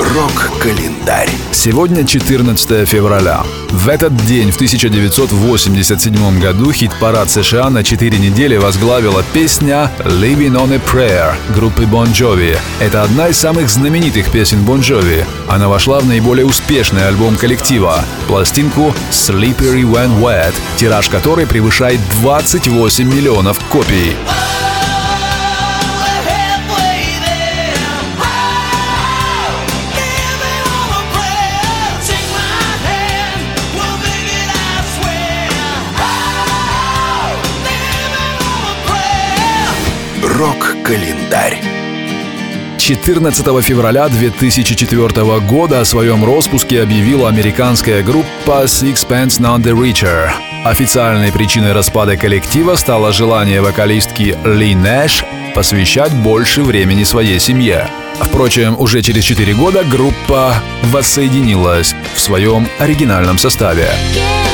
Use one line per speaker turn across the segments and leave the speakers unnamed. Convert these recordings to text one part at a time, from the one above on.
Рок-календарь.
Сегодня 14 февраля. В этот день, в 1987 году, хит-парад США на 4 недели возглавила песня «Living on a Prayer» группы Bon Jovi. Это одна из самых знаменитых песен Bon Jovi. Она вошла в наиболее успешный альбом коллектива – пластинку «Slippery When Wet», тираж которой превышает 28 миллионов копий.
Рок-календарь.
14 февраля 2004 года о своем распуске объявила американская группа Sixpence None the Richer. Официальной причиной распада коллектива стало желание вокалистки Ли Нэш посвящать больше времени своей семье. Впрочем, уже через 4 года группа воссоединилась в своем оригинальном составе.
Kiss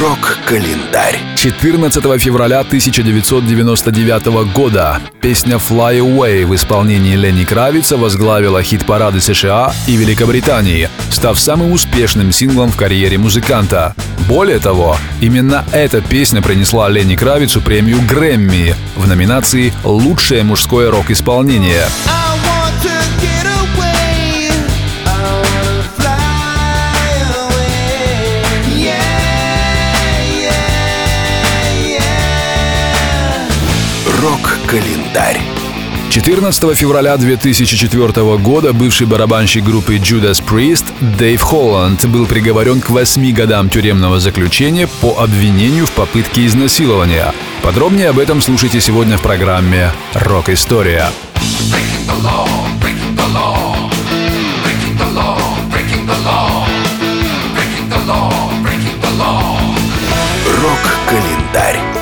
Рок-календарь.
14 февраля 1999 года песня «Fly Away» в исполнении Ленни Кравица возглавила хит-парады США и Великобритании, став самым успешным синглом в карьере музыканта. Более того, именно эта песня принесла Ленни Кравицу премию Грэмми в номинации «Лучшее мужское рок-исполнение».
Рок-календарь.
14 февраля 2004 года бывший барабанщик группы Judas Priest Дэйв Холланд был приговорен к 8 годам тюремного заключения по обвинению в попытке изнасилования. Подробнее об этом слушайте сегодня в программе «Рок-история».
Рок-календарь.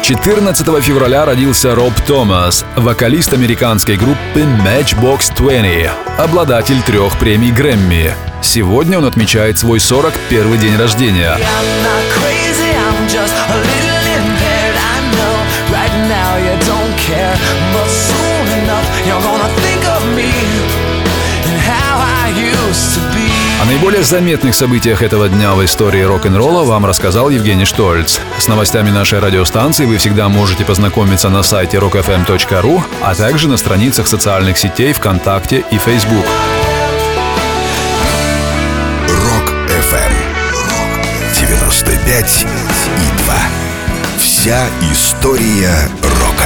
14 февраля родился Роб Томас, вокалист американской группы Matchbox 20, обладатель трех премий Грэмми. Сегодня он отмечает свой 41 день рождения. Наиболее заметных событиях этого дня в истории рок-н-ролла вам рассказал Евгений Штольц. С новостями нашей радиостанции вы всегда можете познакомиться на сайте rockfm.ru, а также на страницах социальных сетей ВКонтакте и Facebook.
Rock FM. 95 и 2. Вся история рока.